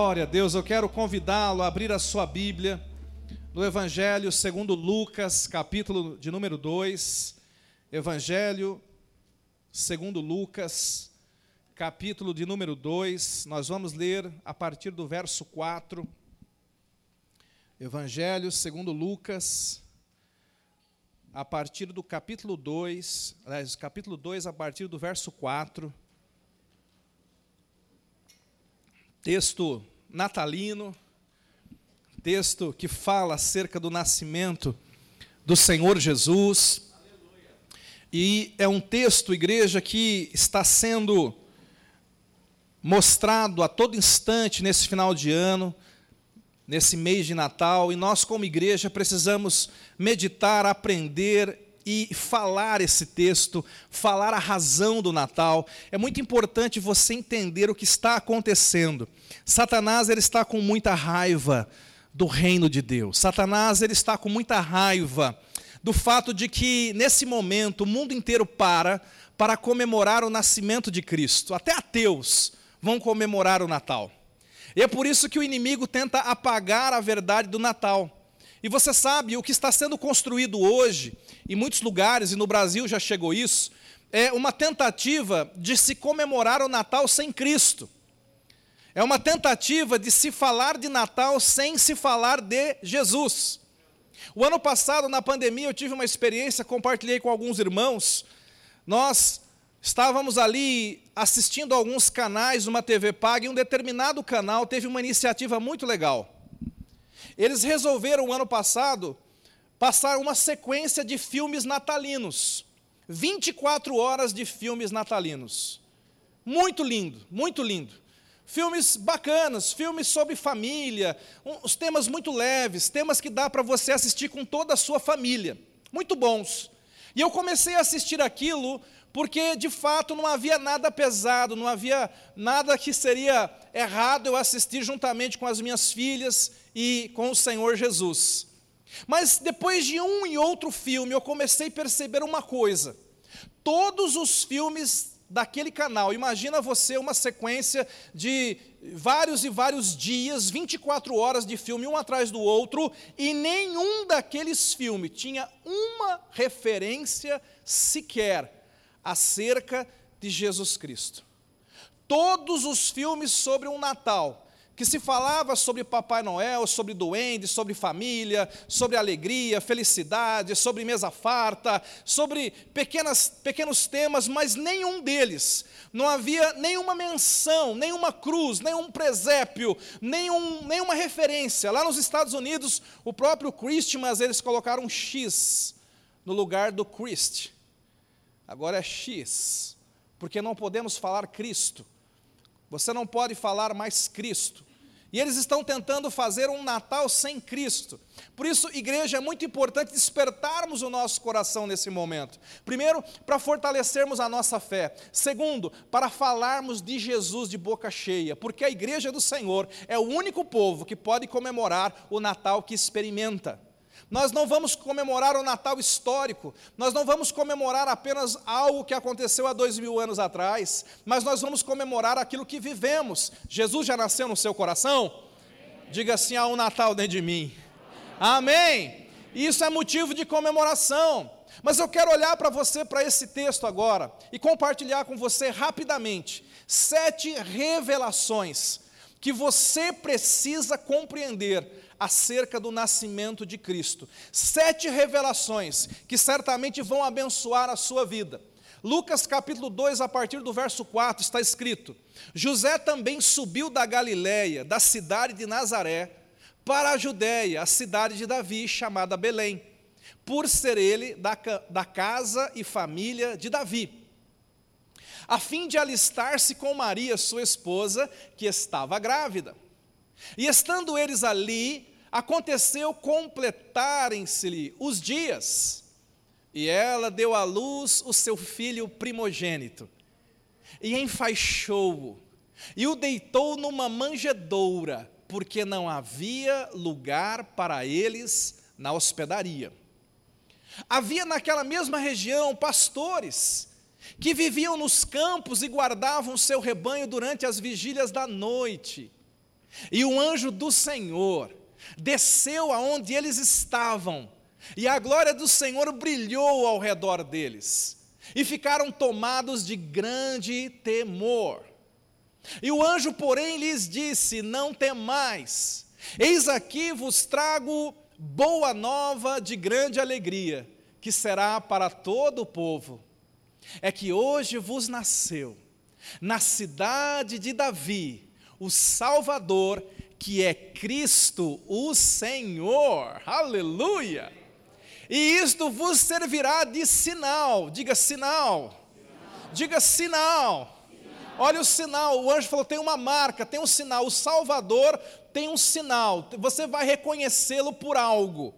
Glória a Deus, eu quero convidá-lo a abrir a sua Bíblia no Evangelho segundo Lucas, capítulo de número 2. Evangelho segundo Lucas, capítulo de número 2. Nós vamos ler a partir do verso 4. Evangelho segundo Lucas, a partir do capítulo 2, aliás, capítulo 2 a partir do verso 4. Texto natalino, texto que fala acerca do nascimento do Senhor Jesus. E é um texto, igreja, que está sendo mostrado a todo instante nesse final de ano, nesse mês de Natal, e nós, como igreja, precisamos meditar, aprender e falar esse texto, falar a razão do Natal. É muito importante você entender o que está acontecendo. Satanás ele está com muita raiva do reino de Deus. Satanás ele está com muita raiva do fato de que nesse momento o mundo inteiro para para comemorar o nascimento de Cristo. Até ateus vão comemorar o Natal. E é por isso que o inimigo tenta apagar a verdade do Natal. E você sabe, o que está sendo construído hoje, em muitos lugares, e no Brasil já chegou isso, é uma tentativa de se comemorar o Natal sem Cristo. É uma tentativa de se falar de Natal sem se falar de Jesus. O ano passado, na pandemia, eu tive uma experiência, compartilhei com alguns irmãos. Nós estávamos ali assistindo alguns canais, uma TV paga, e um determinado canal teve uma iniciativa muito legal. Eles resolveram, ano passado, passar uma sequência de filmes natalinos. 24 horas de filmes natalinos. Muito lindo, muito lindo. Filmes bacanas, filmes sobre família, os temas muito leves, temas que dá para você assistir com toda a sua família. Muito bons. E eu comecei a assistir aquilo porque de fato não havia nada pesado, não havia nada que seria errado eu assistir juntamente com as minhas filhas e com o Senhor Jesus. Mas depois de um e outro filme, eu comecei a perceber uma coisa: todos os filmes daquele canal, imagina você uma sequência de vários e vários dias, 24 horas de filme, um atrás do outro, e nenhum daqueles filmes tinha uma referência sequer acerca de Jesus Cristo. Todos os filmes sobre um Natal, que se falava sobre Papai Noel, sobre duende, sobre família, sobre alegria, felicidade, sobre mesa farta, sobre pequenas, pequenos temas, mas nenhum deles, não havia nenhuma menção, nenhuma cruz, nenhum presépio, nenhum, nenhuma referência. Lá nos Estados Unidos, o próprio Christmas, eles colocaram um X no lugar do Christ agora é X, porque não podemos falar Cristo. Você não pode falar mais Cristo. E eles estão tentando fazer um Natal sem Cristo. Por isso, igreja, é muito importante despertarmos o nosso coração nesse momento. Primeiro, para fortalecermos a nossa fé. Segundo, para falarmos de Jesus de boca cheia, porque a igreja do Senhor é o único povo que pode comemorar o Natal que experimenta. Nós não vamos comemorar o Natal histórico, nós não vamos comemorar apenas algo que aconteceu há dois mil anos atrás, mas nós vamos comemorar aquilo que vivemos. Jesus já nasceu no seu coração? Diga assim: há um Natal dentro de mim. Amém. Isso é motivo de comemoração. Mas eu quero olhar para você, para esse texto agora, e compartilhar com você rapidamente sete revelações que você precisa compreender acerca do nascimento de Cristo. Sete revelações que certamente vão abençoar a sua vida. Lucas capítulo 2, a partir do verso 4, está escrito: José também subiu da Galiléia, da cidade de Nazaré, para a Judéia, a cidade de Davi, chamada Belém, por ser ele da, da casa e família de Davi, a fim de alistar-se com Maria, sua esposa, que estava grávida. E estando eles ali, aconteceu completarem-se-lhe os dias, e ela deu à luz o seu filho primogênito, e enfaixou-o, e o deitou numa manjedoura, porque não havia lugar para eles na hospedaria. Havia naquela mesma região pastores que viviam nos campos e guardavam seu rebanho durante as vigílias da noite. E o anjo do Senhor desceu aonde eles estavam, e a glória do Senhor brilhou ao redor deles, e ficaram tomados de grande temor. E o anjo, porém, lhes disse: Não temais, eis aqui vos trago boa nova de grande alegria, que será para todo o povo. É que hoje vos nasceu, na cidade de Davi, o Salvador, que é Cristo o Senhor. Aleluia! E isto vos servirá de sinal. Diga sinal. sinal. Diga sinal. sinal. Olha o sinal. O anjo falou: tem uma marca, tem um sinal. O Salvador tem um sinal. Você vai reconhecê-lo por algo.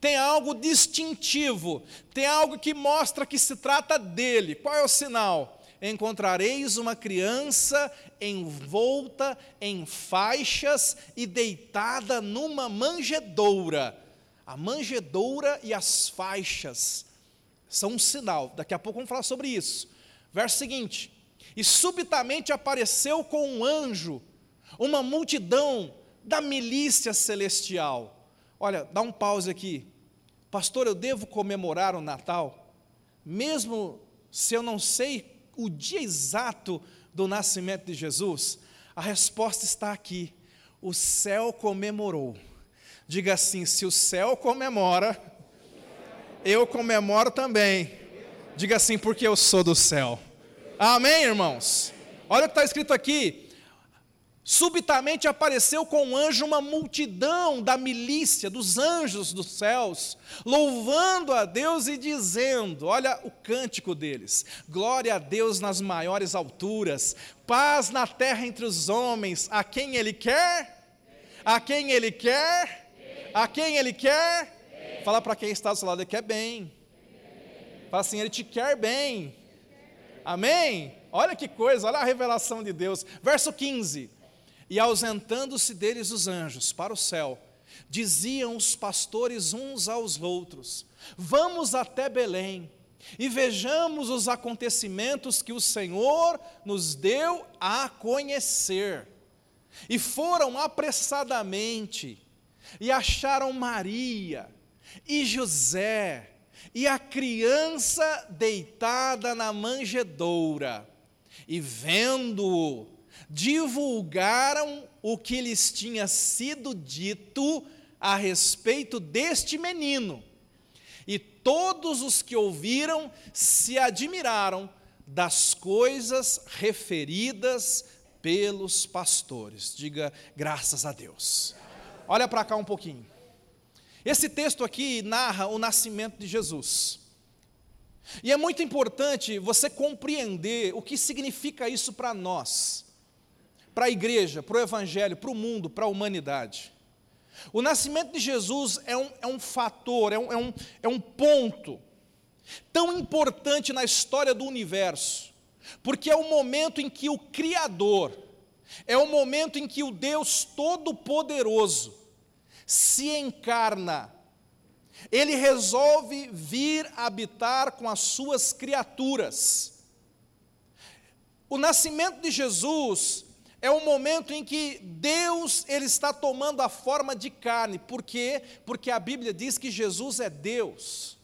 Tem algo distintivo. Tem algo que mostra que se trata dele. Qual é o sinal? encontrareis uma criança envolta em faixas e deitada numa manjedoura. A manjedoura e as faixas são um sinal. Daqui a pouco vamos falar sobre isso. Verso seguinte: E subitamente apareceu com um anjo uma multidão da milícia celestial. Olha, dá um pause aqui. Pastor, eu devo comemorar o Natal, mesmo se eu não sei o dia exato do nascimento de Jesus? A resposta está aqui. O céu comemorou. Diga assim: se o céu comemora, eu comemoro também. Diga assim, porque eu sou do céu. Amém, irmãos? Olha o que está escrito aqui: Subitamente apareceu com um anjo uma multidão da milícia, dos anjos dos céus, louvando a Deus e dizendo: Olha o cântico deles, glória a Deus nas maiores alturas, paz na terra entre os homens, a quem Ele quer, a quem Ele quer, a quem Ele quer. Fala para quem está do seu lado, Ele quer bem. Fala assim: Ele te quer bem. Amém? Olha que coisa, olha a revelação de Deus. Verso 15. E ausentando-se deles os anjos para o céu, diziam os pastores uns aos outros: Vamos até Belém e vejamos os acontecimentos que o Senhor nos deu a conhecer. E foram apressadamente e acharam Maria e José e a criança deitada na manjedoura. E vendo-o, divulgaram o que lhes tinha sido dito a respeito deste menino. E todos os que ouviram se admiraram das coisas referidas pelos pastores. Diga graças a Deus. Olha para cá um pouquinho. Esse texto aqui narra o nascimento de Jesus. E é muito importante você compreender o que significa isso para nós para a igreja, para o evangelho, para o mundo, para a humanidade. O nascimento de Jesus é um, é um fator, é um, é, um, é um ponto tão importante na história do universo, porque é o momento em que o Criador, é o momento em que o Deus Todo-Poderoso se encarna, ele resolve vir habitar com as suas criaturas. O nascimento de Jesus é o momento em que Deus ele está tomando a forma de carne. Por quê? Porque a Bíblia diz que Jesus é Deus.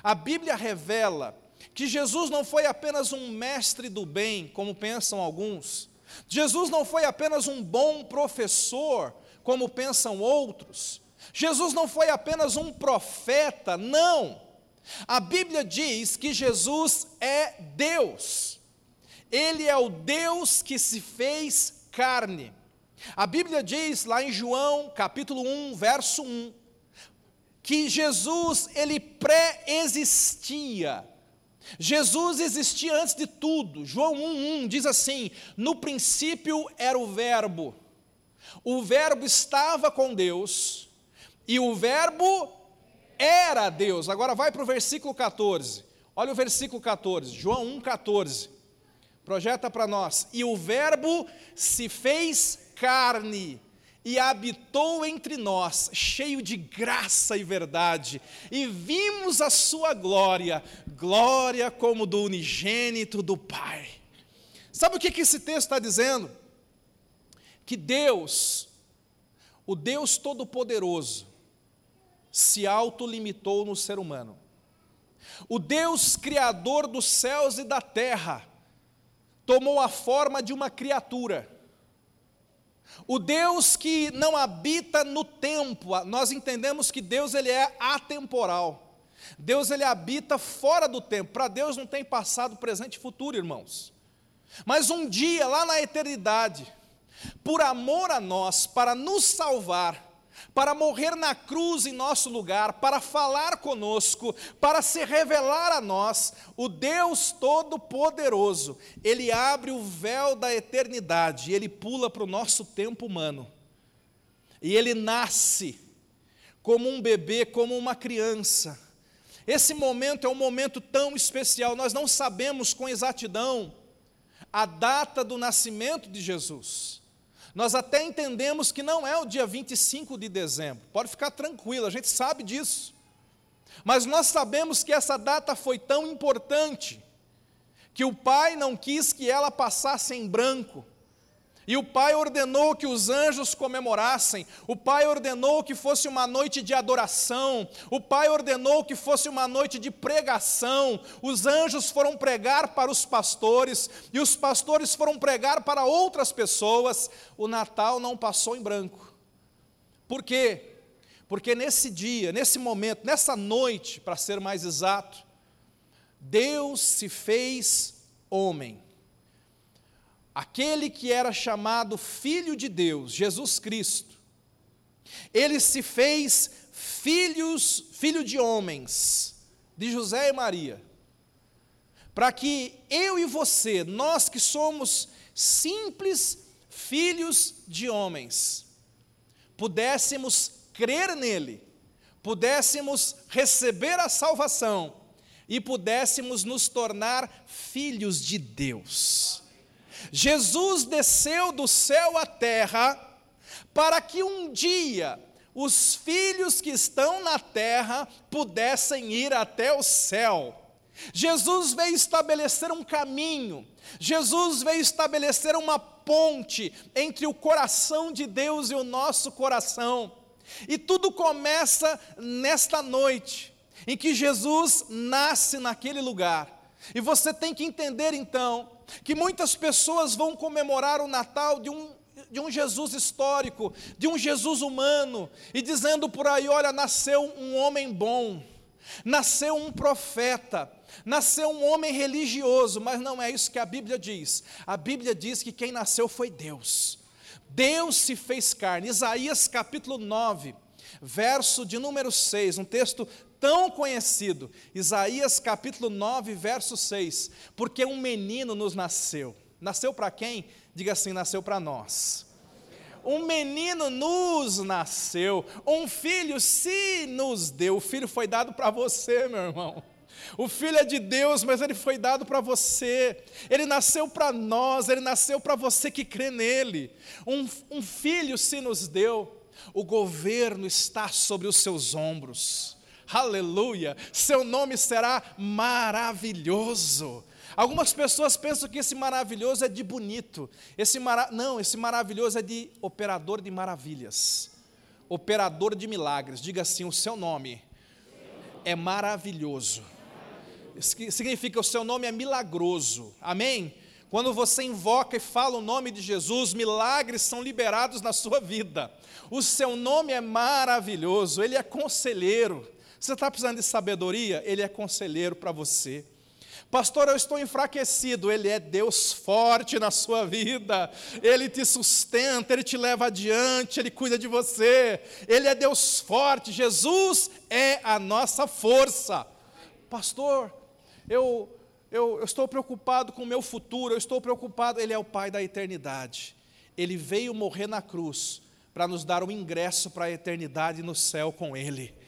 A Bíblia revela que Jesus não foi apenas um mestre do bem, como pensam alguns. Jesus não foi apenas um bom professor, como pensam outros. Jesus não foi apenas um profeta, não. A Bíblia diz que Jesus é Deus. Ele é o Deus que se fez carne. A Bíblia diz lá em João, capítulo 1, verso 1, que Jesus, ele pré-existia. Jesus existia antes de tudo. João 1:1 diz assim: "No princípio era o verbo. O verbo estava com Deus e o verbo era Deus". Agora vai para o versículo 14. Olha o versículo 14, João 1:14 projeta para nós. E o Verbo se fez carne e habitou entre nós, cheio de graça e verdade, e vimos a sua glória, glória como do unigênito do Pai. Sabe o que, que esse texto está dizendo? Que Deus, o Deus Todo-Poderoso se autolimitou no ser humano. O Deus Criador dos céus e da terra tomou a forma de uma criatura. O Deus que não habita no tempo, nós entendemos que Deus ele é atemporal. Deus ele habita fora do tempo. Para Deus não tem passado, presente e futuro, irmãos. Mas um dia lá na eternidade, por amor a nós, para nos salvar, para morrer na cruz em nosso lugar, para falar conosco, para se revelar a nós, o Deus Todo-Poderoso, Ele abre o véu da eternidade, Ele pula para o nosso tempo humano, e Ele nasce como um bebê, como uma criança. Esse momento é um momento tão especial, nós não sabemos com exatidão a data do nascimento de Jesus. Nós até entendemos que não é o dia 25 de dezembro, pode ficar tranquilo, a gente sabe disso. Mas nós sabemos que essa data foi tão importante, que o Pai não quis que ela passasse em branco, e o Pai ordenou que os anjos comemorassem, o Pai ordenou que fosse uma noite de adoração, o Pai ordenou que fosse uma noite de pregação. Os anjos foram pregar para os pastores, e os pastores foram pregar para outras pessoas. O Natal não passou em branco. Por quê? Porque nesse dia, nesse momento, nessa noite, para ser mais exato, Deus se fez homem aquele que era chamado Filho de Deus, Jesus Cristo, ele se fez filhos, filho de homens, de José e Maria, para que eu e você, nós que somos simples filhos de homens, pudéssemos crer nele, pudéssemos receber a salvação e pudéssemos nos tornar filhos de Deus. Jesus desceu do céu à terra para que um dia os filhos que estão na terra pudessem ir até o céu. Jesus veio estabelecer um caminho, Jesus veio estabelecer uma ponte entre o coração de Deus e o nosso coração. E tudo começa nesta noite, em que Jesus nasce naquele lugar. E você tem que entender então que muitas pessoas vão comemorar o Natal de um, de um Jesus histórico, de um Jesus humano, e dizendo por aí: olha, nasceu um homem bom, nasceu um profeta, nasceu um homem religioso, mas não é isso que a Bíblia diz. A Bíblia diz que quem nasceu foi Deus. Deus se fez carne. Isaías capítulo 9, verso de número 6, um texto tão conhecido, Isaías capítulo 9, verso 6, porque um menino nos nasceu. Nasceu para quem? Diga assim: nasceu para nós. Um menino nos nasceu, um filho se nos deu. O filho foi dado para você, meu irmão. O filho é de Deus, mas ele foi dado para você. Ele nasceu para nós, ele nasceu para você que crê nele. Um, um filho se nos deu. O governo está sobre os seus ombros aleluia, seu nome será maravilhoso. Algumas pessoas pensam que esse maravilhoso é de bonito, esse mara... não, esse maravilhoso é de operador de maravilhas, operador de milagres. Diga assim: o seu nome é maravilhoso. Significa o seu nome é milagroso. Amém? Quando você invoca e fala o nome de Jesus, milagres são liberados na sua vida. O seu nome é maravilhoso, ele é conselheiro. Você está precisando de sabedoria? Ele é conselheiro para você. Pastor, eu estou enfraquecido. Ele é Deus forte na sua vida. Ele te sustenta, ele te leva adiante, ele cuida de você. Ele é Deus forte. Jesus é a nossa força. Pastor, eu, eu, eu estou preocupado com o meu futuro, eu estou preocupado. Ele é o Pai da eternidade. Ele veio morrer na cruz para nos dar um ingresso para a eternidade no céu com Ele.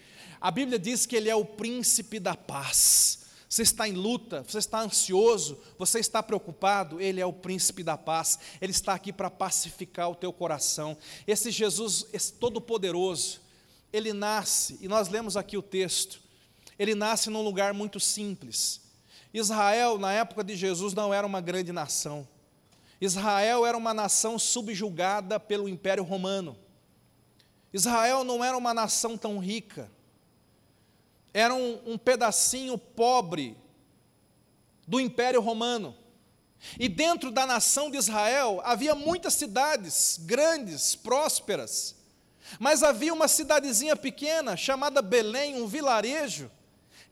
A Bíblia diz que Ele é o príncipe da paz. Você está em luta, você está ansioso, você está preocupado, Ele é o príncipe da paz, Ele está aqui para pacificar o teu coração. Esse Jesus, esse todo-poderoso, Ele nasce, e nós lemos aqui o texto, Ele nasce num lugar muito simples. Israel, na época de Jesus, não era uma grande nação. Israel era uma nação subjugada pelo Império Romano. Israel não era uma nação tão rica, era um, um pedacinho pobre do Império Romano. E dentro da nação de Israel havia muitas cidades grandes, prósperas, mas havia uma cidadezinha pequena chamada Belém, um vilarejo,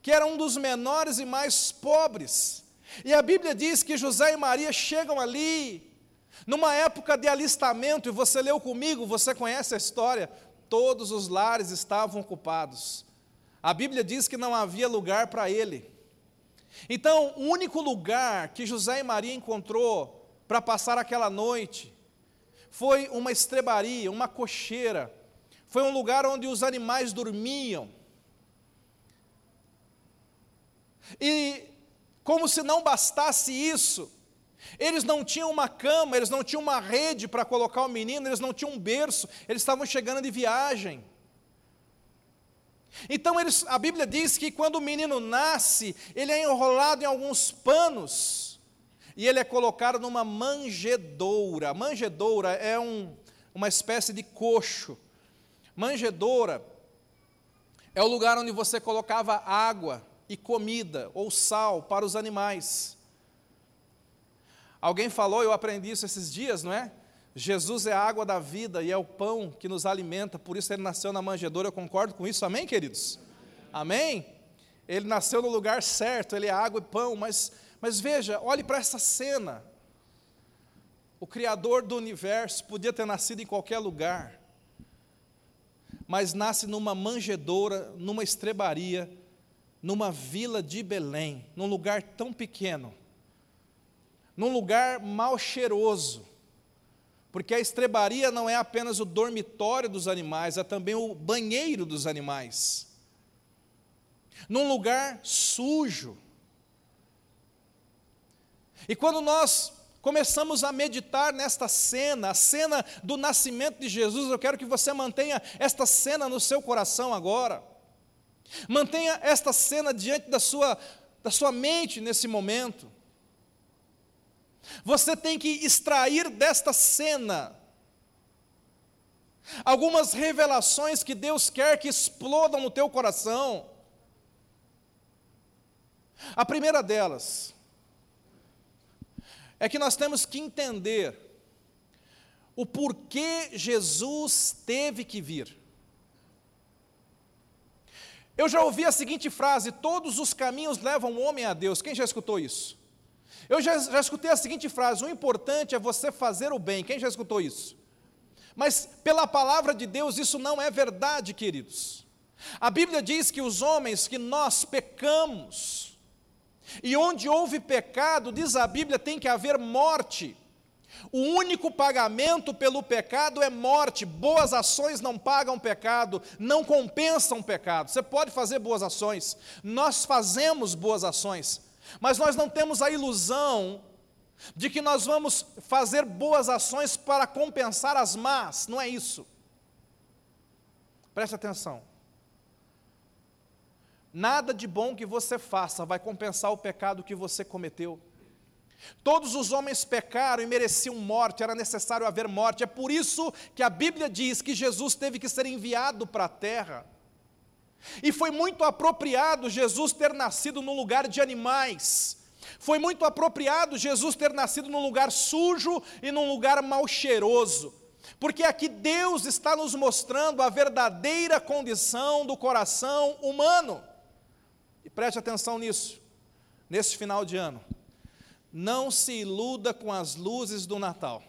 que era um dos menores e mais pobres. E a Bíblia diz que José e Maria chegam ali, numa época de alistamento, e você leu comigo, você conhece a história, todos os lares estavam ocupados. A Bíblia diz que não havia lugar para ele. Então, o único lugar que José e Maria encontrou para passar aquela noite foi uma estrebaria, uma cocheira, foi um lugar onde os animais dormiam. E, como se não bastasse isso, eles não tinham uma cama, eles não tinham uma rede para colocar o menino, eles não tinham um berço, eles estavam chegando de viagem. Então eles, a Bíblia diz que quando o menino nasce, ele é enrolado em alguns panos e ele é colocado numa manjedoura. Manjedoura é um, uma espécie de coxo. Manjedoura é o lugar onde você colocava água e comida ou sal para os animais. Alguém falou, eu aprendi isso esses dias, não é? Jesus é a água da vida e é o pão que nos alimenta, por isso ele nasceu na manjedoura, eu concordo com isso, amém, queridos? Amém? Ele nasceu no lugar certo, ele é água e pão, mas, mas veja, olhe para essa cena. O Criador do universo podia ter nascido em qualquer lugar, mas nasce numa manjedoura, numa estrebaria, numa vila de Belém, num lugar tão pequeno, num lugar mal cheiroso, porque a estrebaria não é apenas o dormitório dos animais, é também o banheiro dos animais. Num lugar sujo. E quando nós começamos a meditar nesta cena, a cena do nascimento de Jesus, eu quero que você mantenha esta cena no seu coração agora. Mantenha esta cena diante da sua, da sua mente nesse momento. Você tem que extrair desta cena algumas revelações que Deus quer que explodam no teu coração. A primeira delas é que nós temos que entender o porquê Jesus teve que vir. Eu já ouvi a seguinte frase: todos os caminhos levam o homem a Deus. Quem já escutou isso? Eu já, já escutei a seguinte frase: o importante é você fazer o bem. Quem já escutou isso? Mas pela palavra de Deus, isso não é verdade, queridos. A Bíblia diz que os homens, que nós pecamos, e onde houve pecado, diz a Bíblia, tem que haver morte. O único pagamento pelo pecado é morte. Boas ações não pagam pecado, não compensam pecado. Você pode fazer boas ações, nós fazemos boas ações, mas nós não temos a ilusão de que nós vamos fazer boas ações para compensar as más, não é isso. Preste atenção. Nada de bom que você faça vai compensar o pecado que você cometeu. Todos os homens pecaram e mereciam morte, era necessário haver morte. É por isso que a Bíblia diz que Jesus teve que ser enviado para a terra. E foi muito apropriado Jesus ter nascido num lugar de animais. Foi muito apropriado Jesus ter nascido num lugar sujo e num lugar mal cheiroso. Porque aqui Deus está nos mostrando a verdadeira condição do coração humano. E preste atenção nisso, nesse final de ano. Não se iluda com as luzes do Natal.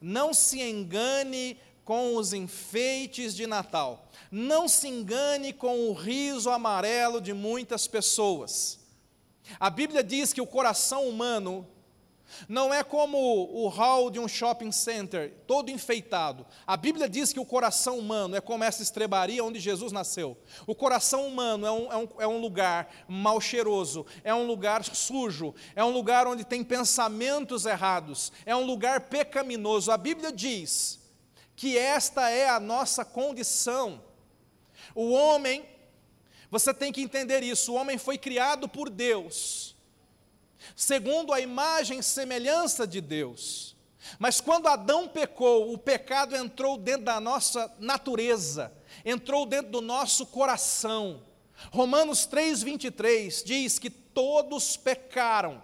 Não se engane com os enfeites de Natal. Não se engane com o riso amarelo de muitas pessoas. A Bíblia diz que o coração humano não é como o hall de um shopping center, todo enfeitado. A Bíblia diz que o coração humano é como essa estrebaria onde Jesus nasceu. O coração humano é um, é um, é um lugar mal cheiroso, é um lugar sujo, é um lugar onde tem pensamentos errados, é um lugar pecaminoso. A Bíblia diz que esta é a nossa condição. O homem, você tem que entender isso, o homem foi criado por Deus, segundo a imagem e semelhança de Deus. Mas quando Adão pecou, o pecado entrou dentro da nossa natureza, entrou dentro do nosso coração. Romanos 3:23 diz que todos pecaram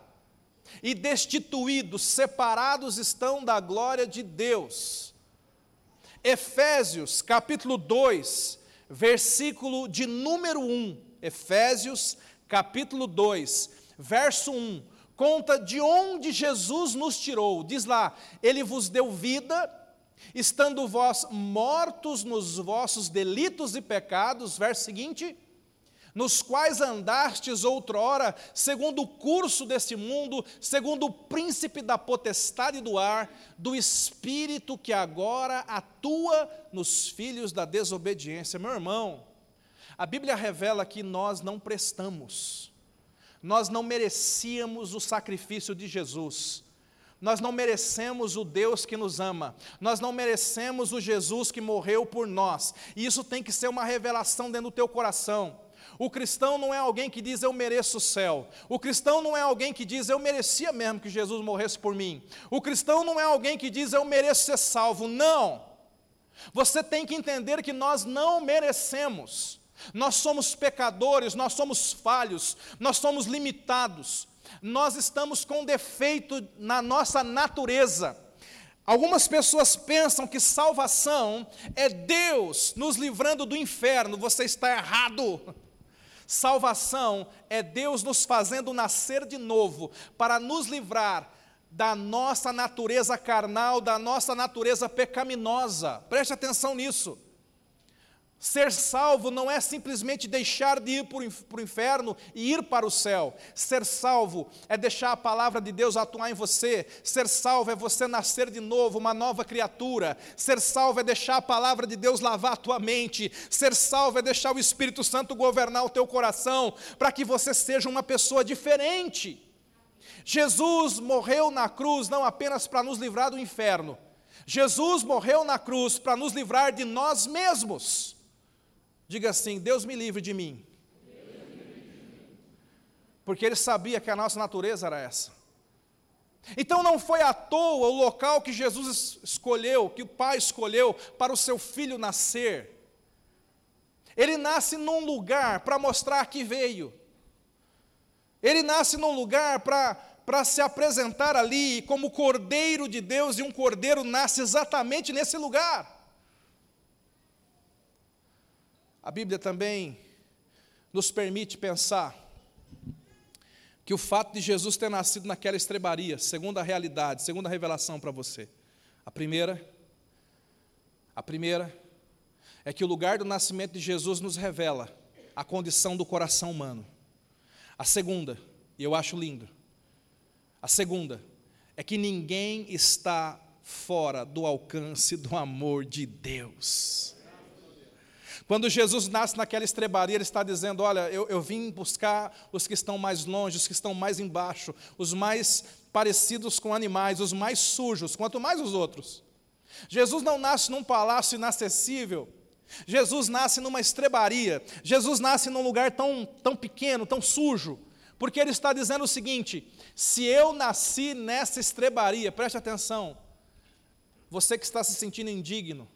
e destituídos, separados estão da glória de Deus. Efésios, capítulo 2, versículo de número 1. Efésios, capítulo 2, verso 1. Conta de onde Jesus nos tirou. Diz lá: Ele vos deu vida, estando vós mortos nos vossos delitos e pecados. Verso seguinte nos quais andastes outrora, segundo o curso deste mundo, segundo o príncipe da potestade do ar, do espírito que agora atua nos filhos da desobediência. Meu irmão, a Bíblia revela que nós não prestamos, nós não merecíamos o sacrifício de Jesus. Nós não merecemos o Deus que nos ama, nós não merecemos o Jesus que morreu por nós, e isso tem que ser uma revelação dentro do teu coração. O cristão não é alguém que diz eu mereço o céu. O cristão não é alguém que diz eu merecia mesmo que Jesus morresse por mim. O cristão não é alguém que diz eu mereço ser salvo. Não. Você tem que entender que nós não merecemos. Nós somos pecadores, nós somos falhos, nós somos limitados. Nós estamos com defeito na nossa natureza. Algumas pessoas pensam que salvação é Deus nos livrando do inferno. Você está errado. Salvação é Deus nos fazendo nascer de novo para nos livrar da nossa natureza carnal, da nossa natureza pecaminosa. Preste atenção nisso. Ser salvo não é simplesmente deixar de ir para o inferno e ir para o céu. Ser salvo é deixar a palavra de Deus atuar em você. Ser salvo é você nascer de novo, uma nova criatura. Ser salvo é deixar a palavra de Deus lavar a tua mente. Ser salvo é deixar o Espírito Santo governar o teu coração, para que você seja uma pessoa diferente. Jesus morreu na cruz não apenas para nos livrar do inferno, Jesus morreu na cruz para nos livrar de nós mesmos. Diga assim: Deus me livre de mim. Porque ele sabia que a nossa natureza era essa. Então não foi à toa o local que Jesus escolheu, que o Pai escolheu para o seu filho nascer. Ele nasce num lugar para mostrar que veio. Ele nasce num lugar para se apresentar ali como Cordeiro de Deus, e um cordeiro nasce exatamente nesse lugar. A Bíblia também nos permite pensar que o fato de Jesus ter nascido naquela estrebaria, segundo a realidade, segundo a revelação para você. A primeira, a primeira é que o lugar do nascimento de Jesus nos revela a condição do coração humano. A segunda, e eu acho lindo, a segunda é que ninguém está fora do alcance do amor de Deus. Quando Jesus nasce naquela estrebaria, ele está dizendo: Olha, eu, eu vim buscar os que estão mais longe, os que estão mais embaixo, os mais parecidos com animais, os mais sujos, quanto mais os outros. Jesus não nasce num palácio inacessível, Jesus nasce numa estrebaria, Jesus nasce num lugar tão, tão pequeno, tão sujo, porque ele está dizendo o seguinte: se eu nasci nessa estrebaria, preste atenção, você que está se sentindo indigno,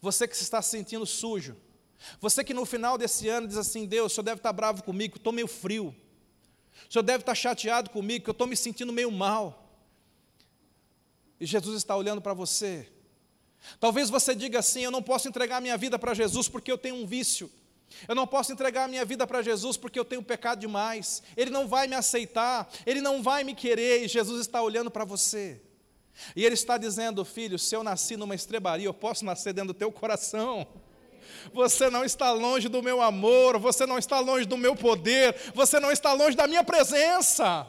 você que está se sentindo sujo, você que no final desse ano diz assim: Deus, o senhor deve estar bravo comigo, estou meio frio. O senhor deve estar chateado comigo, que eu estou me sentindo meio mal. E Jesus está olhando para você. Talvez você diga assim: Eu não posso entregar minha vida para Jesus porque eu tenho um vício. Eu não posso entregar minha vida para Jesus porque eu tenho pecado demais. Ele não vai me aceitar, ele não vai me querer. E Jesus está olhando para você. E ele está dizendo: Filho, se eu nasci numa estrebaria, eu posso nascer dentro do teu coração. Você não está longe do meu amor, você não está longe do meu poder, você não está longe da minha presença.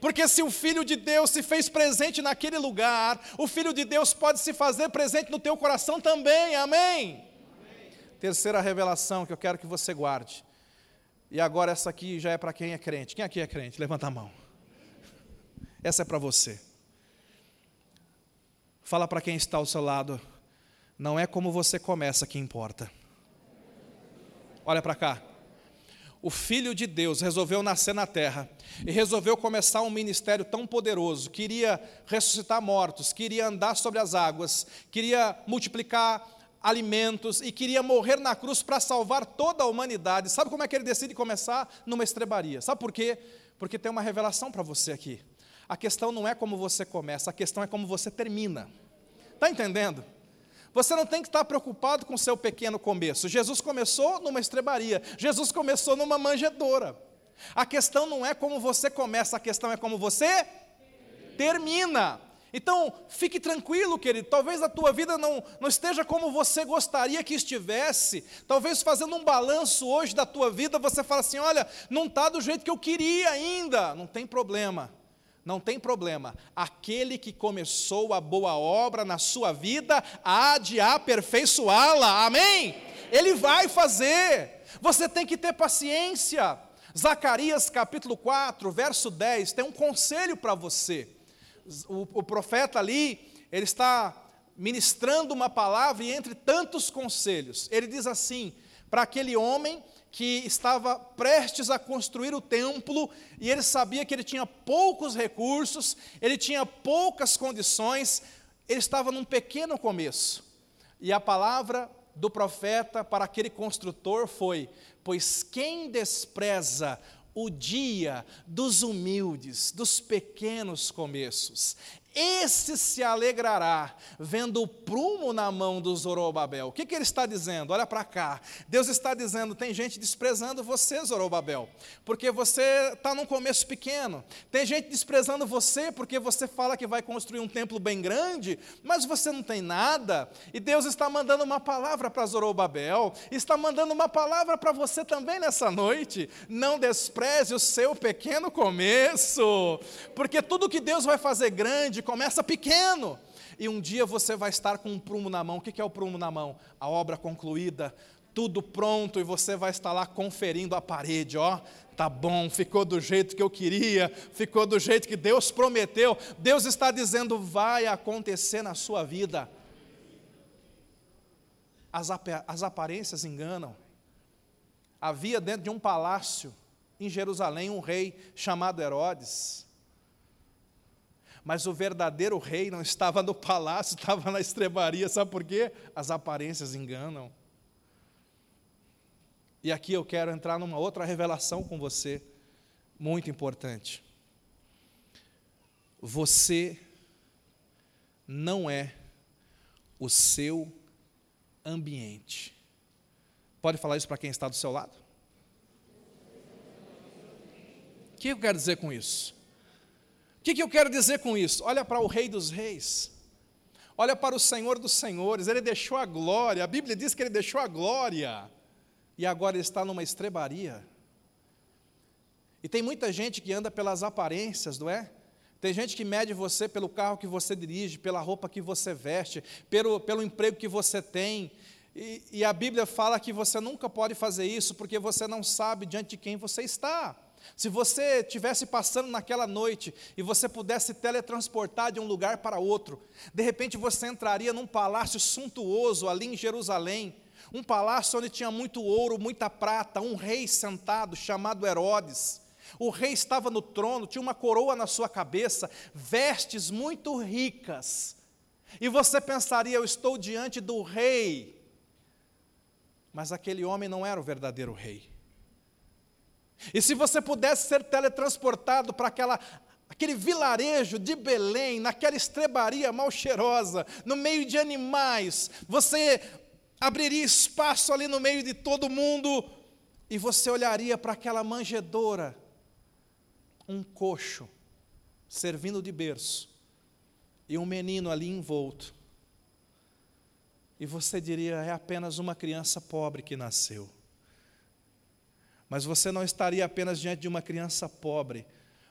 Porque se o Filho de Deus se fez presente naquele lugar, o Filho de Deus pode se fazer presente no teu coração também, amém? amém? Terceira revelação que eu quero que você guarde. E agora essa aqui já é para quem é crente. Quem aqui é crente? Levanta a mão. Essa é para você. Fala para quem está ao seu lado. Não é como você começa que importa. Olha para cá. o Filho de Deus resolveu nascer na terra e resolveu começar um ministério tão poderoso, queria ressuscitar mortos, queria andar sobre as águas, queria multiplicar alimentos e queria morrer na cruz para salvar toda a humanidade. Sabe como é que ele decide começar? Numa estrebaria. Sabe por quê? Porque tem uma revelação para você aqui. A questão não é como você começa, a questão é como você termina. Está entendendo? Você não tem que estar preocupado com o seu pequeno começo. Jesus começou numa estrebaria, Jesus começou numa manjedoura. A questão não é como você começa, a questão é como você termina. Então, fique tranquilo, querido. Talvez a tua vida não, não esteja como você gostaria que estivesse. Talvez fazendo um balanço hoje da tua vida, você fala assim: olha, não está do jeito que eu queria ainda. Não tem problema. Não tem problema. Aquele que começou a boa obra na sua vida há de aperfeiçoá-la. Amém? Ele vai fazer. Você tem que ter paciência. Zacarias capítulo 4, verso 10, tem um conselho para você. O, o profeta ali, ele está ministrando uma palavra e entre tantos conselhos, ele diz assim: para aquele homem que estava prestes a construir o templo e ele sabia que ele tinha poucos recursos, ele tinha poucas condições, ele estava num pequeno começo. E a palavra do profeta para aquele construtor foi: Pois quem despreza o dia dos humildes, dos pequenos começos, esse se alegrará vendo o prumo na mão do Zorobabel. O que, que ele está dizendo? Olha para cá. Deus está dizendo: tem gente desprezando você, Zorobabel, porque você está num começo pequeno. Tem gente desprezando você porque você fala que vai construir um templo bem grande, mas você não tem nada. E Deus está mandando uma palavra para Zorobabel, está mandando uma palavra para você também nessa noite. Não despreze o seu pequeno começo, porque tudo que Deus vai fazer grande, começa pequeno. E um dia você vai estar com um prumo na mão. O que é o prumo na mão? A obra concluída, tudo pronto, e você vai estar lá conferindo a parede, ó. Tá bom, ficou do jeito que eu queria, ficou do jeito que Deus prometeu. Deus está dizendo, vai acontecer na sua vida. As, as aparências enganam. Havia dentro de um palácio em Jerusalém um rei chamado Herodes. Mas o verdadeiro rei não estava no palácio, estava na estrebaria. Sabe por quê? As aparências enganam. E aqui eu quero entrar numa outra revelação com você, muito importante. Você não é o seu ambiente. Pode falar isso para quem está do seu lado? O que eu quero dizer com isso? O que, que eu quero dizer com isso? Olha para o Rei dos Reis, olha para o Senhor dos Senhores, ele deixou a glória, a Bíblia diz que ele deixou a glória, e agora está numa estrebaria. E tem muita gente que anda pelas aparências, não é? Tem gente que mede você pelo carro que você dirige, pela roupa que você veste, pelo, pelo emprego que você tem. E, e a Bíblia fala que você nunca pode fazer isso porque você não sabe diante de quem você está. Se você estivesse passando naquela noite e você pudesse teletransportar de um lugar para outro, de repente você entraria num palácio suntuoso ali em Jerusalém, um palácio onde tinha muito ouro, muita prata, um rei sentado chamado Herodes. O rei estava no trono, tinha uma coroa na sua cabeça, vestes muito ricas. E você pensaria, eu estou diante do rei. Mas aquele homem não era o verdadeiro rei. E se você pudesse ser teletransportado para aquela aquele vilarejo de Belém, naquela estrebaria mal cheirosa, no meio de animais, você abriria espaço ali no meio de todo mundo e você olharia para aquela manjedoura, um coxo servindo de berço e um menino ali envolto. E você diria: é apenas uma criança pobre que nasceu. Mas você não estaria apenas diante de uma criança pobre,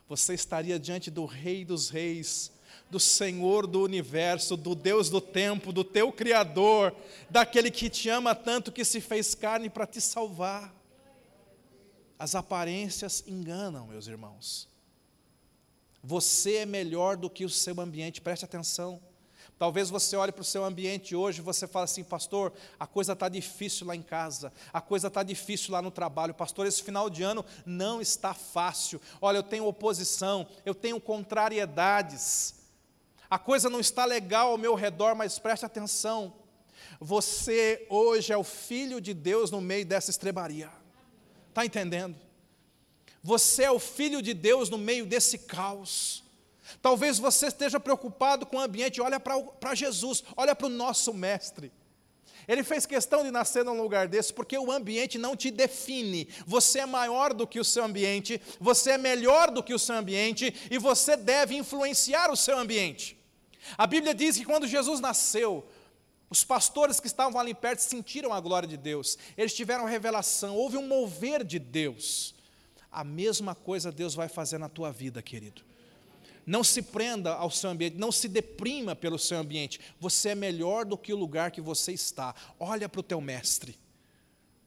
você estaria diante do Rei dos Reis, do Senhor do universo, do Deus do tempo, do teu Criador, daquele que te ama tanto que se fez carne para te salvar. As aparências enganam, meus irmãos. Você é melhor do que o seu ambiente, preste atenção. Talvez você olhe para o seu ambiente hoje e você fala assim, pastor, a coisa está difícil lá em casa, a coisa está difícil lá no trabalho, pastor, esse final de ano não está fácil. Olha, eu tenho oposição, eu tenho contrariedades, a coisa não está legal ao meu redor, mas preste atenção. Você hoje é o filho de Deus no meio dessa estrebaria. Está entendendo? Você é o filho de Deus no meio desse caos. Talvez você esteja preocupado com o ambiente, olha para Jesus, olha para o nosso mestre. Ele fez questão de nascer num lugar desse, porque o ambiente não te define. Você é maior do que o seu ambiente, você é melhor do que o seu ambiente, e você deve influenciar o seu ambiente. A Bíblia diz que quando Jesus nasceu, os pastores que estavam ali perto sentiram a glória de Deus, eles tiveram revelação, houve um mover de Deus. A mesma coisa Deus vai fazer na tua vida, querido. Não se prenda ao seu ambiente, não se deprima pelo seu ambiente. Você é melhor do que o lugar que você está. Olha para o teu mestre.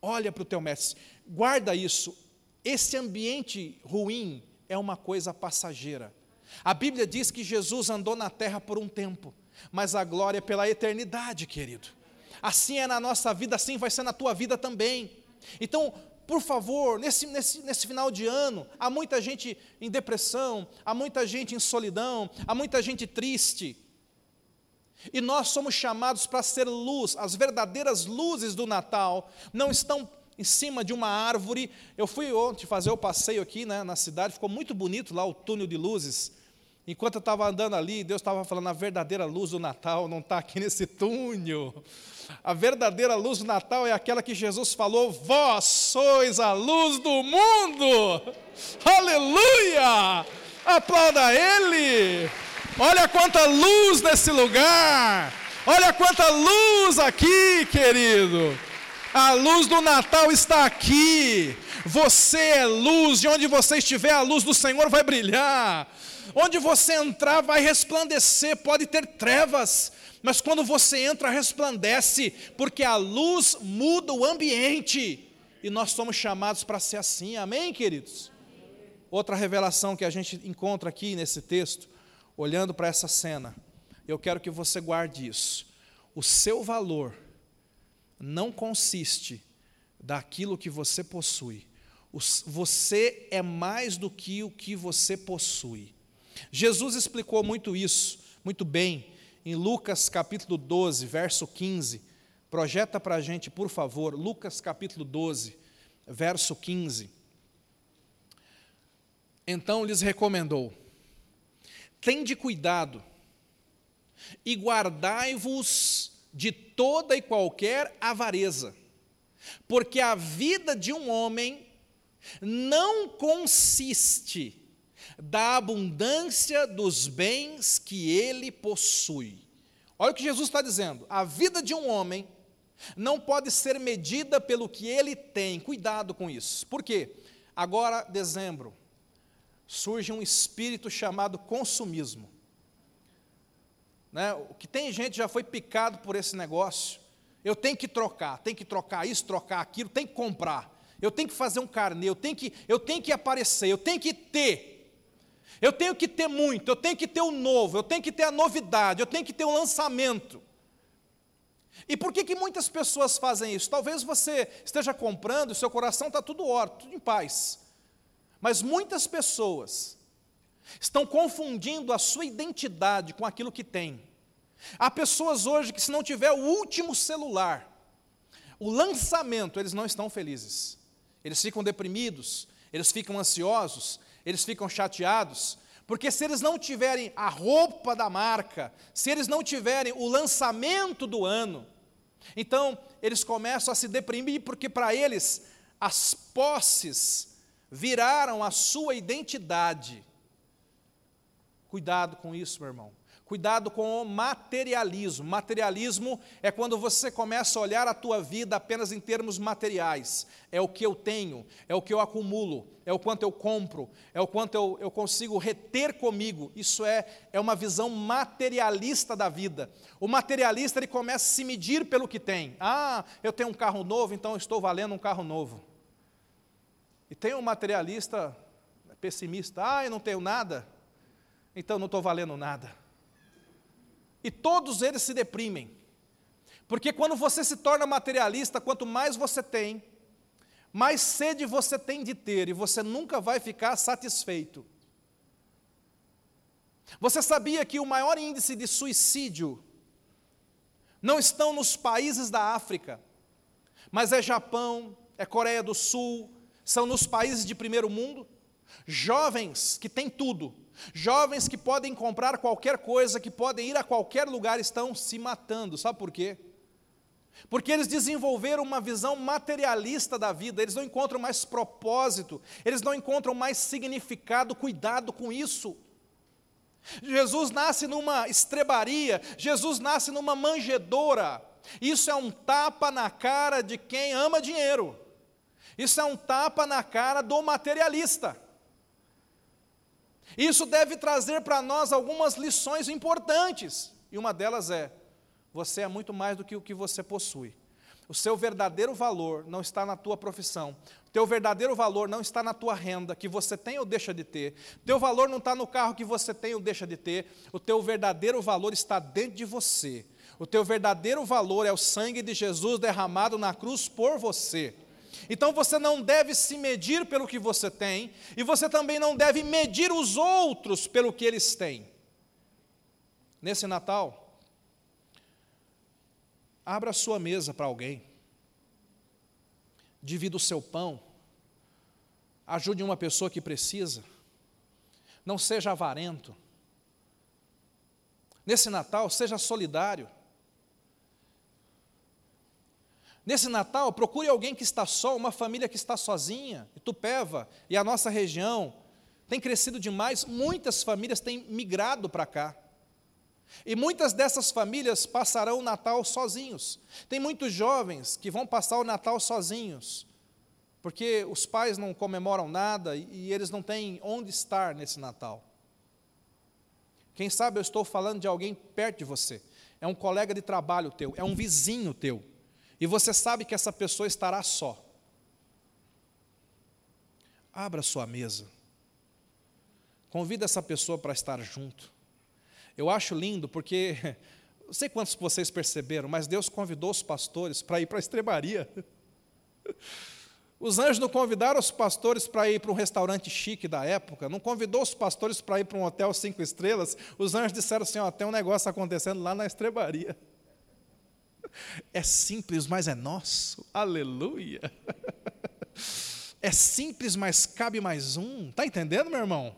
Olha para o teu mestre. Guarda isso. Esse ambiente ruim é uma coisa passageira. A Bíblia diz que Jesus andou na terra por um tempo, mas a glória é pela eternidade, querido. Assim é na nossa vida, assim vai ser na tua vida também. Então, por favor, nesse, nesse, nesse final de ano, há muita gente em depressão, há muita gente em solidão, há muita gente triste. E nós somos chamados para ser luz, as verdadeiras luzes do Natal não estão em cima de uma árvore. Eu fui ontem fazer o passeio aqui né, na cidade, ficou muito bonito lá o túnel de luzes. Enquanto eu estava andando ali, Deus estava falando: a verdadeira luz do Natal não está aqui nesse túnel. A verdadeira luz do Natal é aquela que Jesus falou: Vós sois a luz do mundo. Aleluia! Aplauda Ele. Olha quanta luz nesse lugar. Olha quanta luz aqui, querido. A luz do Natal está aqui. Você é luz, e onde você estiver, a luz do Senhor vai brilhar. Onde você entrar, vai resplandecer. Pode ter trevas, mas quando você entra, resplandece, porque a luz muda o ambiente. E nós somos chamados para ser assim, amém, queridos? Outra revelação que a gente encontra aqui nesse texto, olhando para essa cena, eu quero que você guarde isso. O seu valor não consiste daquilo que você possui. Você é mais do que o que você possui. Jesus explicou muito isso, muito bem, em Lucas capítulo 12, verso 15. Projeta para a gente, por favor, Lucas capítulo 12, verso 15. Então lhes recomendou: Tende cuidado e guardai-vos de toda e qualquer avareza, porque a vida de um homem não consiste da abundância dos bens que ele possui. Olha o que Jesus está dizendo: a vida de um homem não pode ser medida pelo que ele tem. Cuidado com isso. Por quê? Agora, dezembro, surge um espírito chamado consumismo. Né? O que tem gente já foi picado por esse negócio. Eu tenho que trocar, tenho que trocar isso, trocar aquilo, tenho que comprar. Eu tenho que fazer um carnê, eu tenho que, eu tenho que aparecer, eu tenho que ter. Eu tenho que ter muito, eu tenho que ter o novo, eu tenho que ter a novidade, eu tenho que ter o lançamento. E por que, que muitas pessoas fazem isso? Talvez você esteja comprando, e seu coração está tudo ótimo, tudo em paz. Mas muitas pessoas estão confundindo a sua identidade com aquilo que tem. Há pessoas hoje que, se não tiver o último celular, o lançamento, eles não estão felizes. Eles ficam deprimidos, eles ficam ansiosos, eles ficam chateados, porque se eles não tiverem a roupa da marca, se eles não tiverem o lançamento do ano, então eles começam a se deprimir, porque para eles as posses viraram a sua identidade. Cuidado com isso, meu irmão. Cuidado com o materialismo. Materialismo é quando você começa a olhar a tua vida apenas em termos materiais. É o que eu tenho, é o que eu acumulo, é o quanto eu compro, é o quanto eu, eu consigo reter comigo. Isso é, é uma visão materialista da vida. O materialista ele começa a se medir pelo que tem. Ah, eu tenho um carro novo, então estou valendo um carro novo. E tem um materialista pessimista. Ah, eu não tenho nada, então não estou valendo nada. e todos eles se deprimem. Porque quando você se torna materialista, quanto mais você tem, mais sede você tem de ter, e você nunca vai ficar satisfeito. Você sabia que o maior índice de suicídio não estão nos países da África, mas é Japão, é Coreia do Sul, são nos países de primeiro mundo? Jovens que têm tudo, jovens que podem comprar qualquer coisa, que podem ir a qualquer lugar, estão se matando. Sabe por quê? Porque eles desenvolveram uma visão materialista da vida, eles não encontram mais propósito, eles não encontram mais significado, cuidado com isso. Jesus nasce numa estrebaria, Jesus nasce numa manjedoura. Isso é um tapa na cara de quem ama dinheiro. Isso é um tapa na cara do materialista. Isso deve trazer para nós algumas lições importantes. E uma delas é: você é muito mais do que o que você possui. O seu verdadeiro valor não está na tua profissão. O teu verdadeiro valor não está na tua renda, que você tem ou deixa de ter. O teu valor não está no carro que você tem ou deixa de ter. O teu verdadeiro valor está dentro de você. O teu verdadeiro valor é o sangue de Jesus derramado na cruz por você. Então você não deve se medir pelo que você tem, e você também não deve medir os outros pelo que eles têm. Nesse Natal, abra a sua mesa para alguém, divida o seu pão, ajude uma pessoa que precisa, não seja avarento. Nesse Natal, seja solidário. Nesse Natal, procure alguém que está só, uma família que está sozinha. Itupeva e a nossa região tem crescido demais, muitas famílias têm migrado para cá. E muitas dessas famílias passarão o Natal sozinhos. Tem muitos jovens que vão passar o Natal sozinhos, porque os pais não comemoram nada e eles não têm onde estar nesse Natal. Quem sabe eu estou falando de alguém perto de você, é um colega de trabalho teu, é um vizinho teu e você sabe que essa pessoa estará só. Abra sua mesa. Convida essa pessoa para estar junto. Eu acho lindo porque, não sei quantos vocês perceberam, mas Deus convidou os pastores para ir para a estrebaria. Os anjos não convidaram os pastores para ir para um restaurante chique da época, não convidou os pastores para ir para um hotel cinco estrelas. Os anjos disseram assim: ó, tem um negócio acontecendo lá na estrebaria. É simples, mas é nosso. Aleluia. É simples, mas cabe mais um. Está entendendo, meu irmão?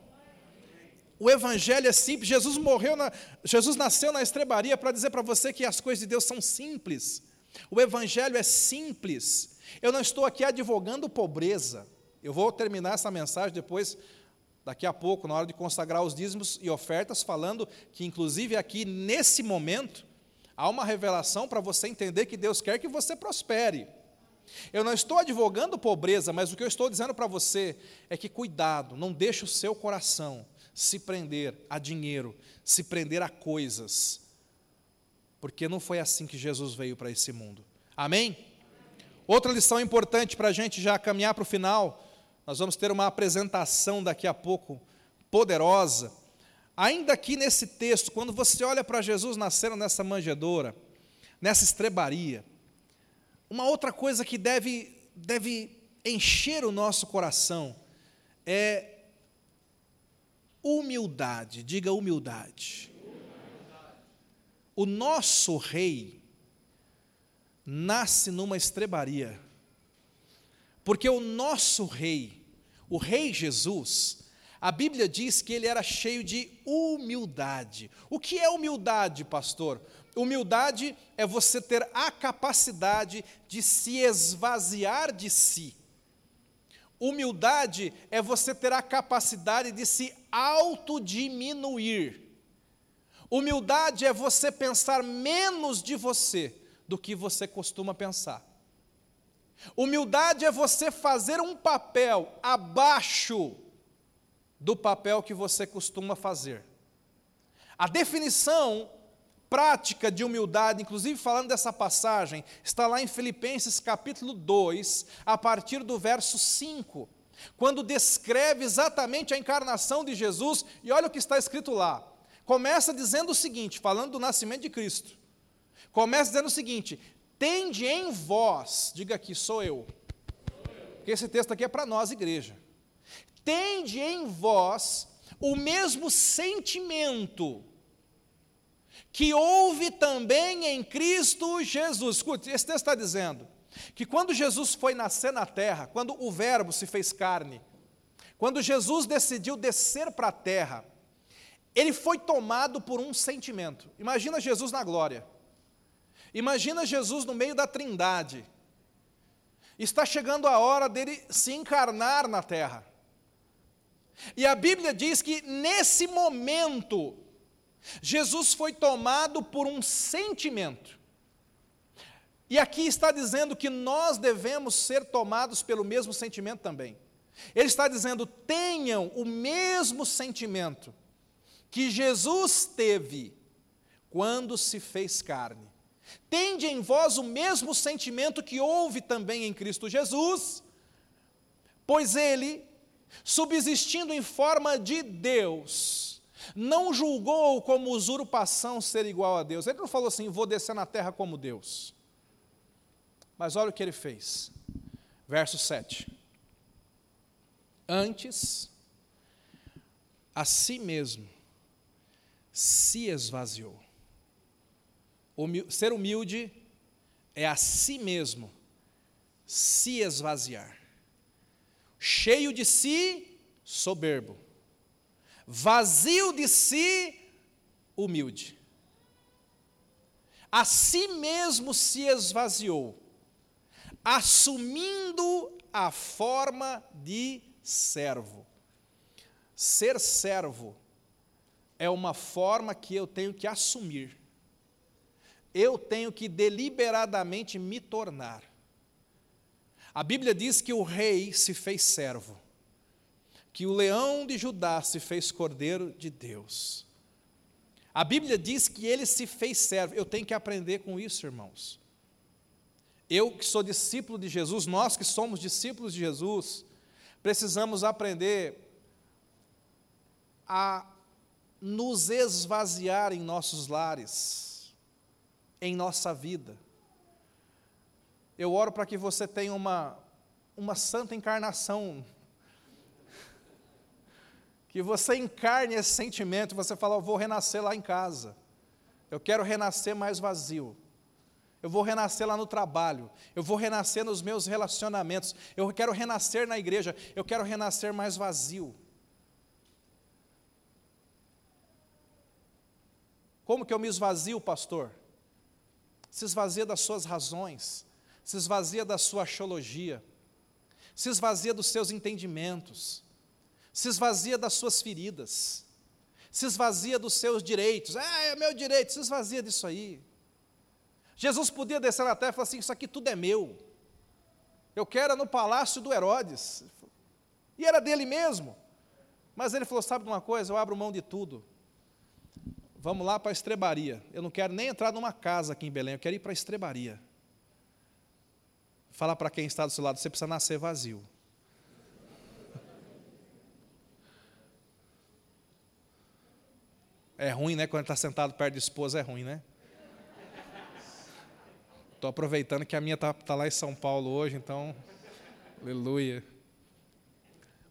O evangelho é simples. Jesus morreu na, Jesus nasceu na estrebaria para dizer para você que as coisas de Deus são simples. O evangelho é simples. Eu não estou aqui advogando pobreza. Eu vou terminar essa mensagem depois daqui a pouco, na hora de consagrar os dízimos e ofertas, falando que inclusive aqui nesse momento Há uma revelação para você entender que Deus quer que você prospere. Eu não estou advogando pobreza, mas o que eu estou dizendo para você é que cuidado, não deixe o seu coração se prender a dinheiro, se prender a coisas, porque não foi assim que Jesus veio para esse mundo. Amém? Outra lição importante para a gente já caminhar para o final, nós vamos ter uma apresentação daqui a pouco poderosa Ainda aqui nesse texto, quando você olha para Jesus nascendo nessa manjedoura, nessa estrebaria, uma outra coisa que deve, deve encher o nosso coração é humildade. Diga humildade. O nosso rei nasce numa estrebaria, porque o nosso rei, o rei Jesus, a Bíblia diz que ele era cheio de humildade. O que é humildade, pastor? Humildade é você ter a capacidade de se esvaziar de si. Humildade é você ter a capacidade de se autodiminuir. Humildade é você pensar menos de você do que você costuma pensar. Humildade é você fazer um papel abaixo do papel que você costuma fazer. A definição prática de humildade, inclusive falando dessa passagem, está lá em Filipenses capítulo 2, a partir do verso 5, quando descreve exatamente a encarnação de Jesus, e olha o que está escrito lá: começa dizendo o seguinte, falando do nascimento de Cristo. Começa dizendo o seguinte: tende em vós, diga aqui, sou eu. Porque esse texto aqui é para nós, igreja. Tende em vós o mesmo sentimento que houve também em Cristo Jesus. Escute, esse texto está dizendo que quando Jesus foi nascer na terra, quando o Verbo se fez carne, quando Jesus decidiu descer para a terra, ele foi tomado por um sentimento. Imagina Jesus na glória. Imagina Jesus no meio da trindade. Está chegando a hora dele se encarnar na terra. E a Bíblia diz que nesse momento, Jesus foi tomado por um sentimento. E aqui está dizendo que nós devemos ser tomados pelo mesmo sentimento também. Ele está dizendo: tenham o mesmo sentimento que Jesus teve quando se fez carne. Tende em vós o mesmo sentimento que houve também em Cristo Jesus, pois ele, subsistindo em forma de Deus, não julgou como usurpação ser igual a Deus. Ele não falou assim, vou descer na terra como Deus. Mas olha o que ele fez. Verso 7. Antes, a si mesmo se esvaziou. Humil ser humilde é a si mesmo se esvaziar. Cheio de si, soberbo vazio de si, humilde. A si mesmo se esvaziou, assumindo a forma de servo. Ser servo é uma forma que eu tenho que assumir. Eu tenho que deliberadamente me tornar. A Bíblia diz que o rei se fez servo que o leão de Judá se fez cordeiro de Deus. A Bíblia diz que ele se fez servo. Eu tenho que aprender com isso, irmãos. Eu que sou discípulo de Jesus, nós que somos discípulos de Jesus, precisamos aprender a nos esvaziar em nossos lares, em nossa vida. Eu oro para que você tenha uma, uma santa encarnação que você encarne esse sentimento, você fala, eu vou renascer lá em casa. Eu quero renascer mais vazio. Eu vou renascer lá no trabalho. Eu vou renascer nos meus relacionamentos. Eu quero renascer na igreja. Eu quero renascer mais vazio. Como que eu me esvazio, pastor? Se esvazia das suas razões, se esvazia da sua axiologia, se esvazia dos seus entendimentos, se esvazia das suas feridas, se esvazia dos seus direitos. Ah, é meu direito, se esvazia disso aí. Jesus podia descer na terra e falar assim: Isso aqui tudo é meu. Eu quero no palácio do Herodes. E era dele mesmo. Mas ele falou: Sabe de uma coisa? Eu abro mão de tudo. Vamos lá para a estrebaria. Eu não quero nem entrar numa casa aqui em Belém, eu quero ir para a estrebaria. Fala para quem está do seu lado: Você precisa nascer vazio. É ruim, né? Quando está sentado perto da esposa, é ruim, né? Estou aproveitando que a minha está tá lá em São Paulo hoje, então, aleluia.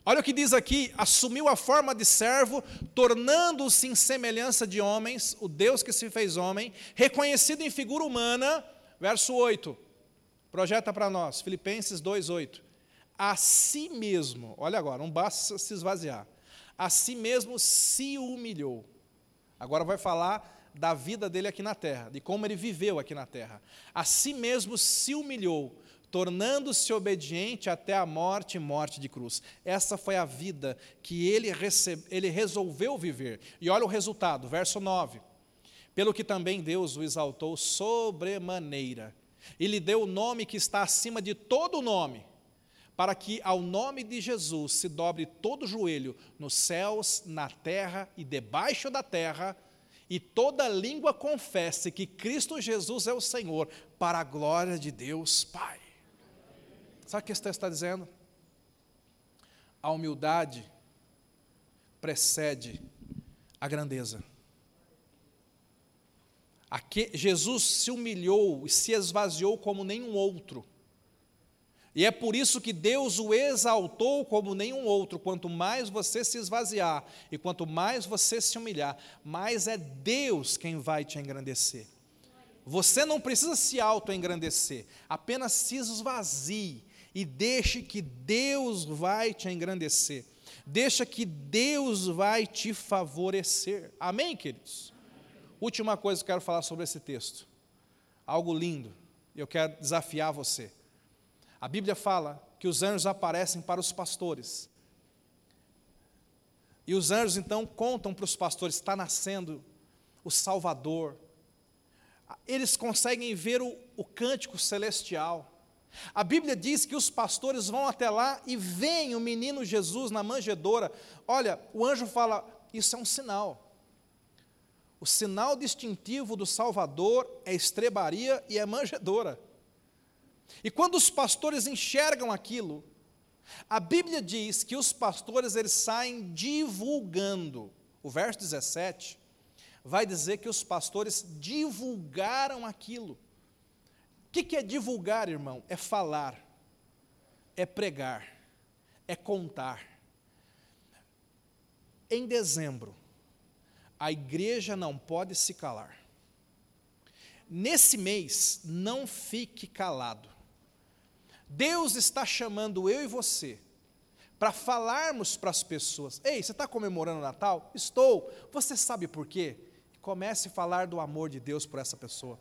Olha o que diz aqui: assumiu a forma de servo, tornando-se em semelhança de homens, o Deus que se fez homem, reconhecido em figura humana, verso 8. Projeta para nós, Filipenses 2:8. A si mesmo, olha agora, não basta se esvaziar. A si mesmo se humilhou Agora vai falar da vida dele aqui na terra, de como ele viveu aqui na terra. A si mesmo se humilhou, tornando-se obediente até a morte e morte de cruz. Essa foi a vida que ele, recebe, ele resolveu viver. E olha o resultado, verso 9. Pelo que também Deus o exaltou sobremaneira, e lhe deu o nome que está acima de todo nome, para que ao nome de Jesus se dobre todo joelho nos céus, na terra e debaixo da terra, e toda língua confesse que Cristo Jesus é o Senhor, para a glória de Deus Pai. Sabe o que esse texto está dizendo? A humildade precede a grandeza. Aqui, Jesus se humilhou e se esvaziou como nenhum outro. E é por isso que Deus o exaltou como nenhum outro. Quanto mais você se esvaziar e quanto mais você se humilhar, mais é Deus quem vai te engrandecer. Você não precisa se auto-engrandecer, apenas se esvazie e deixe que Deus vai te engrandecer. Deixa que Deus vai te favorecer. Amém, queridos? Última coisa que eu quero falar sobre esse texto. Algo lindo. Eu quero desafiar você. A Bíblia fala que os anjos aparecem para os pastores. E os anjos então contam para os pastores: está nascendo o Salvador. Eles conseguem ver o, o cântico celestial. A Bíblia diz que os pastores vão até lá e veem o menino Jesus na manjedoura. Olha, o anjo fala: isso é um sinal. O sinal distintivo do Salvador é estrebaria e é manjedoura. E quando os pastores enxergam aquilo, a Bíblia diz que os pastores eles saem divulgando. O verso 17 vai dizer que os pastores divulgaram aquilo. O que é divulgar, irmão? É falar, é pregar, é contar. Em dezembro, a igreja não pode se calar. Nesse mês, não fique calado. Deus está chamando eu e você para falarmos para as pessoas: Ei, você está comemorando o Natal? Estou. Você sabe por quê? Comece a falar do amor de Deus por essa pessoa.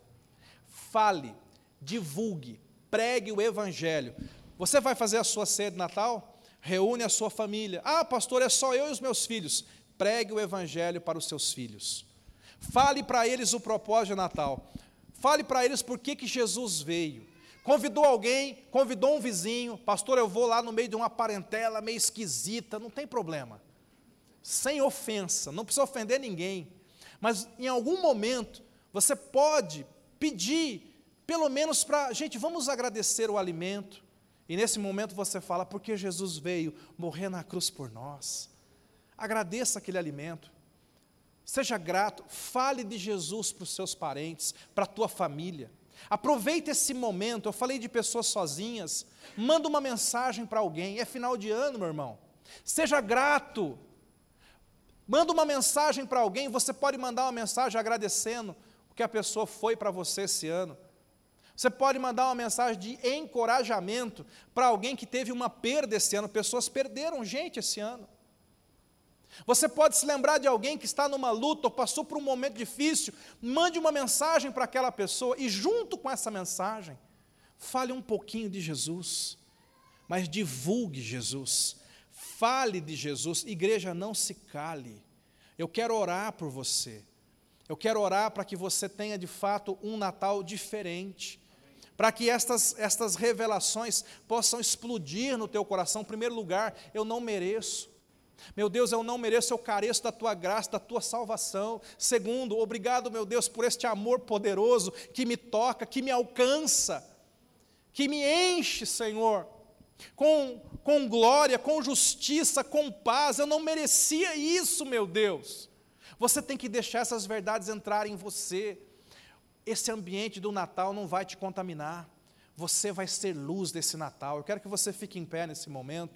Fale, divulgue, pregue o Evangelho. Você vai fazer a sua ceia de Natal? Reúne a sua família. Ah, pastor, é só eu e os meus filhos. Pregue o Evangelho para os seus filhos. Fale para eles o propósito de Natal. Fale para eles por que, que Jesus veio. Convidou alguém, convidou um vizinho, pastor, eu vou lá no meio de uma parentela meio esquisita, não tem problema. Sem ofensa, não precisa ofender ninguém. Mas em algum momento, você pode pedir, pelo menos para, gente, vamos agradecer o alimento. E nesse momento você fala, porque Jesus veio morrer na cruz por nós. Agradeça aquele alimento. Seja grato, fale de Jesus para os seus parentes, para a tua família. Aproveite esse momento. Eu falei de pessoas sozinhas. Manda uma mensagem para alguém. É final de ano, meu irmão. Seja grato. Manda uma mensagem para alguém. Você pode mandar uma mensagem agradecendo o que a pessoa foi para você esse ano. Você pode mandar uma mensagem de encorajamento para alguém que teve uma perda esse ano. Pessoas perderam gente esse ano. Você pode se lembrar de alguém que está numa luta ou passou por um momento difícil, mande uma mensagem para aquela pessoa e, junto com essa mensagem, fale um pouquinho de Jesus, mas divulgue Jesus, fale de Jesus. Igreja, não se cale. Eu quero orar por você. Eu quero orar para que você tenha de fato um Natal diferente para que estas, estas revelações possam explodir no teu coração. Em primeiro lugar, eu não mereço. Meu Deus, eu não mereço, eu careço da tua graça, da tua salvação. Segundo, obrigado, meu Deus, por este amor poderoso que me toca, que me alcança, que me enche, Senhor, com, com glória, com justiça, com paz. Eu não merecia isso, meu Deus. Você tem que deixar essas verdades entrarem em você. Esse ambiente do Natal não vai te contaminar. Você vai ser luz desse Natal. Eu quero que você fique em pé nesse momento.